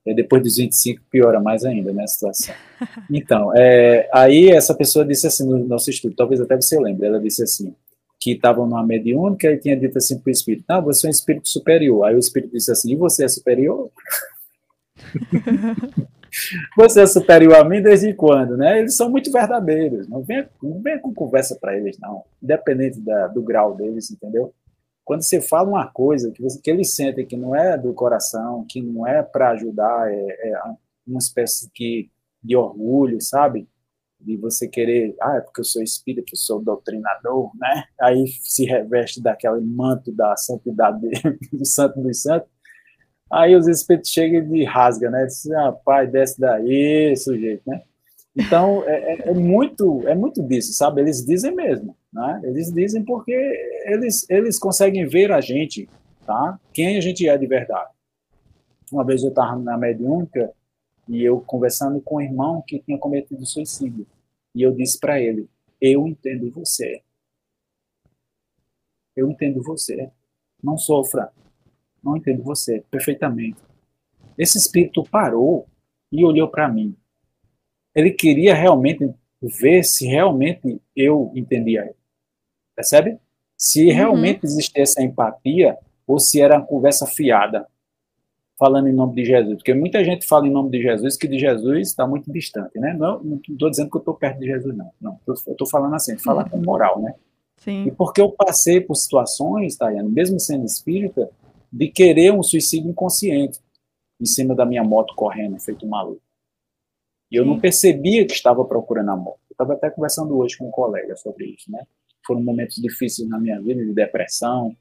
E depois dos 25 piora mais ainda, né, a situação. [laughs] Então, é, aí essa pessoa disse assim no nosso estudo, talvez até você lembre, ela disse assim, que estavam numa mediúnica e tinha dito assim para o espírito, não, você é um espírito superior. Aí o espírito disse assim, e você é superior? [laughs] você é superior a mim desde quando, né? Eles são muito verdadeiros, não venha, não venha com conversa para eles, não, independente da, do grau deles, entendeu? Quando você fala uma coisa que, você, que eles sentem que não é do coração, que não é para ajudar, é, é, uma espécie de, de orgulho, sabe? De você querer, ah, é porque eu sou espírita, eu sou doutrinador, né? Aí se reveste daquele manto da santidade [laughs] do santo dos santos. Aí os espíritos chegam e rasga, né? Diz, ah, pai, desce daí, sujeito, né? Então, é, é, é, muito, é muito disso, sabe? Eles dizem mesmo, né? Eles dizem porque eles, eles conseguem ver a gente, tá? Quem a gente é de verdade. Uma vez eu estava na mediúnica e eu conversando com um irmão que tinha cometido suicídio. E eu disse para ele, eu entendo você. Eu entendo você. Não sofra. Não entendo você perfeitamente. Esse espírito parou e olhou para mim ele queria realmente ver se realmente eu entendia ele. Percebe? Se uhum. realmente existia essa empatia ou se era uma conversa fiada, falando em nome de Jesus. Porque muita gente fala em nome de Jesus que de Jesus está muito distante, né? Não estou dizendo que eu estou perto de Jesus, não. Não, eu estou falando assim, falar uhum. com moral, né? Sim. E porque eu passei por situações, Tayane, mesmo sendo espírita, de querer um suicídio inconsciente em cima da minha moto correndo, feito um maluco. E eu não percebia que estava procurando a morte. Eu estava até conversando hoje com um colega sobre isso, né? Foram momentos difíceis na minha vida, de depressão,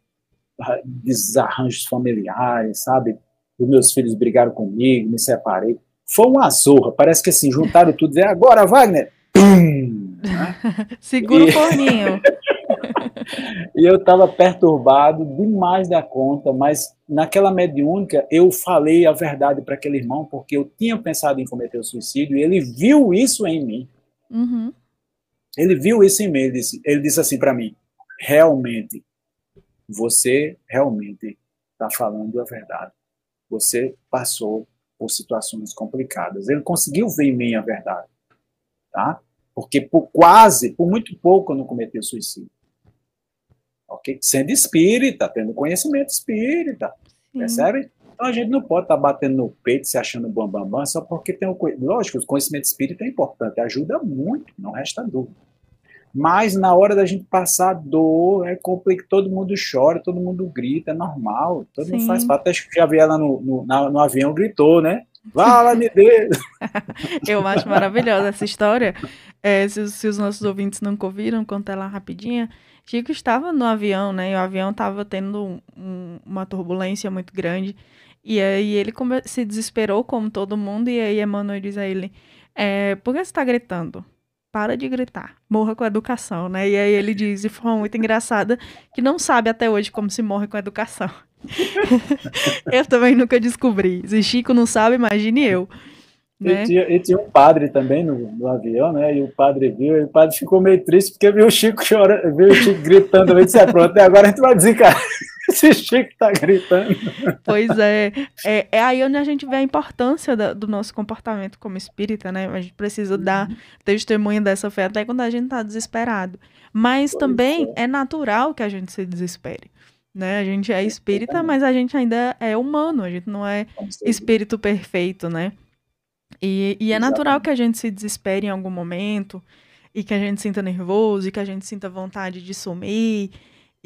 desarranjos familiares, sabe? Os meus filhos brigaram comigo, me separei. Foi uma zorra, parece que assim, juntaram tudo e agora, Wagner! Pum! [laughs] Né? Segura e... o forninho. [laughs] e eu estava perturbado demais da conta, mas naquela mediúnica eu falei a verdade para aquele irmão, porque eu tinha pensado em cometer o suicídio e ele viu isso em mim. Uhum. Ele viu isso em mim. Ele disse, ele disse assim para mim: realmente, você realmente está falando a verdade. Você passou por situações complicadas. Ele conseguiu ver em mim a verdade, tá? Porque por quase, por muito pouco, eu não cometi suicídio ok? Sendo espírita, tendo conhecimento espírita, Sim. percebe? Então a gente não pode estar tá batendo no peito, se achando bambambam, bam, bam, só porque tem o lógico, o conhecimento espírita é importante, ajuda muito, não resta dúvida. Mas na hora da gente passar dor, é complicado, todo mundo chora, todo mundo grita, é normal, todo Sim. mundo faz parte. Acho que já vi ela no, no, na, no avião, gritou, né? Fala-me Deus! [laughs] Eu acho maravilhosa essa história. É, se, se, os nossos ouvintes nunca ouviram, conta ela rapidinha. Chico estava no avião, né? E o avião estava tendo um, uma turbulência muito grande. E aí ele se desesperou, como todo mundo, e aí Emmanuel diz a ele: é, Por que você está gritando? Para de gritar, morra com educação, né? E aí ele diz, de forma muito engraçada, que não sabe até hoje como se morre com educação. [laughs] eu também nunca descobri. Se Chico não sabe, imagine eu. Né? E, tinha, e tinha um padre também no, no, avião, né? E o padre viu, e o padre ficou meio triste porque viu o Chico chorando, viu o Chico gritando, ele disse, é pronto, até agora a gente vai desencarar. Esse Chico tá gritando. Pois é, é, é aí onde a gente vê a importância da, do nosso comportamento como espírita, né? A gente precisa dar uhum. testemunho dessa fé até quando a gente tá desesperado. Mas pois também é. é natural que a gente se desespere. Né? A gente é espírita, mas a gente ainda é humano, a gente não é espírito perfeito, né? E, e é natural que a gente se desespere em algum momento, e que a gente sinta nervoso, e que a gente sinta vontade de sumir.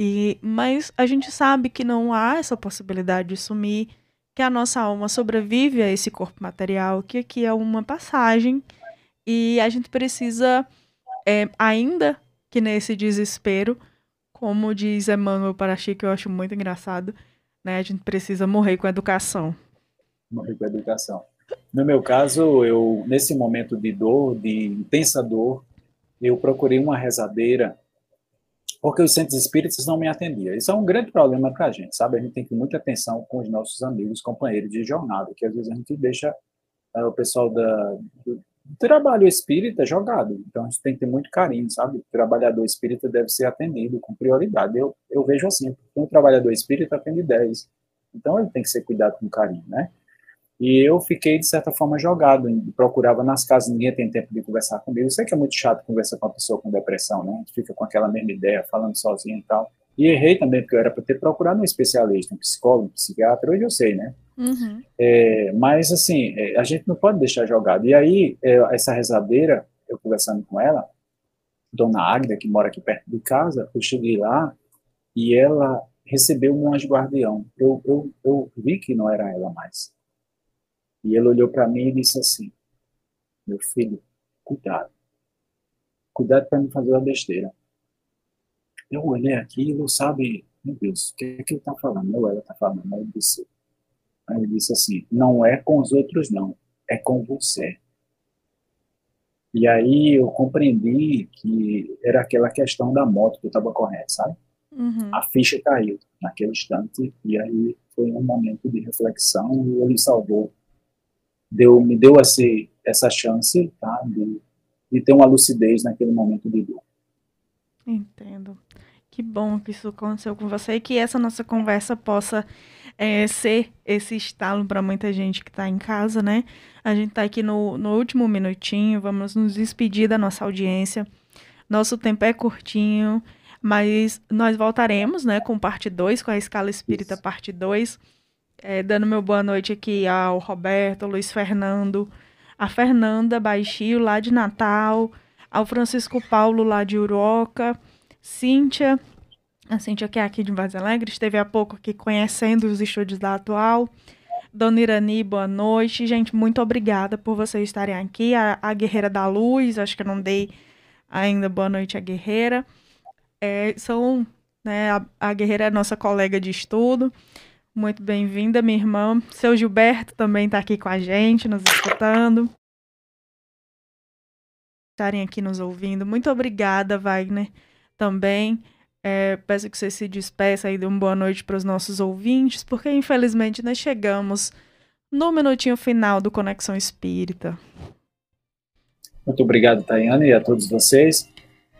E, mas a gente sabe que não há essa possibilidade de sumir, que a nossa alma sobrevive a esse corpo material, que aqui é uma passagem, e a gente precisa, é, ainda que nesse desespero, como diz Emmanuel Parachi, que eu acho muito engraçado, né, a gente precisa morrer com educação. Morrer com educação. No meu caso, eu nesse momento de dor, de intensa dor, eu procurei uma rezadeira, porque os centros espíritas não me atendiam. Isso é um grande problema para a gente, sabe? A gente tem que ter muita atenção com os nossos amigos, companheiros de jornada, que às vezes a gente deixa é, o pessoal da, do, trabalho espírita jogado. Então a gente tem que ter muito carinho, sabe? O trabalhador espírita deve ser atendido com prioridade. Eu, eu vejo assim, um trabalhador espírita atende 10. Então ele tem que ser cuidado com carinho, né? E eu fiquei, de certa forma, jogado, procurava nas casas, ninguém tem tempo de conversar comigo. Eu sei que é muito chato conversar com uma pessoa com depressão, né? A gente fica com aquela mesma ideia, falando sozinho e tal. E errei também, porque eu era para ter procurado um especialista, um psicólogo, um psiquiatra, hoje eu sei, né? Uhum. É, mas, assim, é, a gente não pode deixar jogado. E aí, é, essa rezadeira, eu conversando com ela, dona Águida, que mora aqui perto de casa, eu cheguei lá e ela recebeu um anjo guardião. Eu, eu, eu vi que não era ela mais. E ele olhou para mim e disse assim: Meu filho, cuidado. Cuidado para não fazer uma besteira. Eu olhei aquilo, sabe, meu Deus, o que é que ele está falando? Ou ela está falando? Aí ele disse, aí ele disse assim: Não é com os outros, não, é com você. E aí eu compreendi que era aquela questão da moto que eu estava correndo, sabe? Uhum. A ficha caiu naquele instante e aí foi um momento de reflexão e ele salvou deu, me deu esse, essa chance tá, de, de ter uma lucidez naquele momento de dor. Entendo. Que bom que isso aconteceu com você e que essa nossa conversa possa é, ser esse estalo para muita gente que está em casa, né? A gente está aqui no, no último minutinho, vamos nos despedir da nossa audiência. Nosso tempo é curtinho, mas nós voltaremos, né, com parte 2, com a Escala Espírita Isso. parte 2 é, dando meu boa noite aqui ao Roberto, ao Luiz Fernando, a Fernanda Baixio, lá de Natal, ao Francisco Paulo, lá de Uroca, Cíntia, a Cíntia que é aqui de Vaz Alegre, esteve há pouco aqui conhecendo os estúdios da Atual. Dona Irani, boa noite. Gente, muito obrigada por vocês estarem aqui. A, a Guerreira da Luz, acho que eu não dei ainda boa noite à Guerreira. É, são, né, a, a Guerreira é nossa colega de estudo. Muito bem-vinda, minha irmã. Seu Gilberto também está aqui com a gente, nos escutando. Estarem aqui nos ouvindo. Muito obrigada, Wagner, também. É, peço que você se despeça e dê uma boa noite para os nossos ouvintes, porque infelizmente nós chegamos no minutinho final do Conexão Espírita. Muito obrigado, Tayane, e a todos vocês.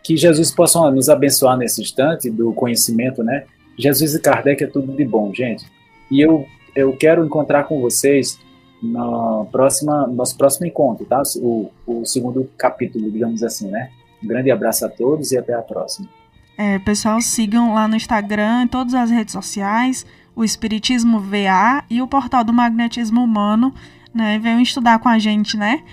Que Jesus possa nos abençoar nesse instante do conhecimento, né? Jesus e Kardec é tudo de bom, gente. E eu, eu quero encontrar com vocês na próxima, nosso próximo encontro, tá? O, o segundo capítulo, digamos assim, né? Um grande abraço a todos e até a próxima. É, pessoal, sigam lá no Instagram, em todas as redes sociais, o Espiritismo VA e o portal do Magnetismo Humano, né? Venham estudar com a gente, né?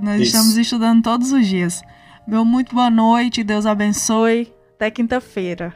Nós Isso. estamos estudando todos os dias. Meu muito boa noite, Deus abençoe. Até quinta-feira.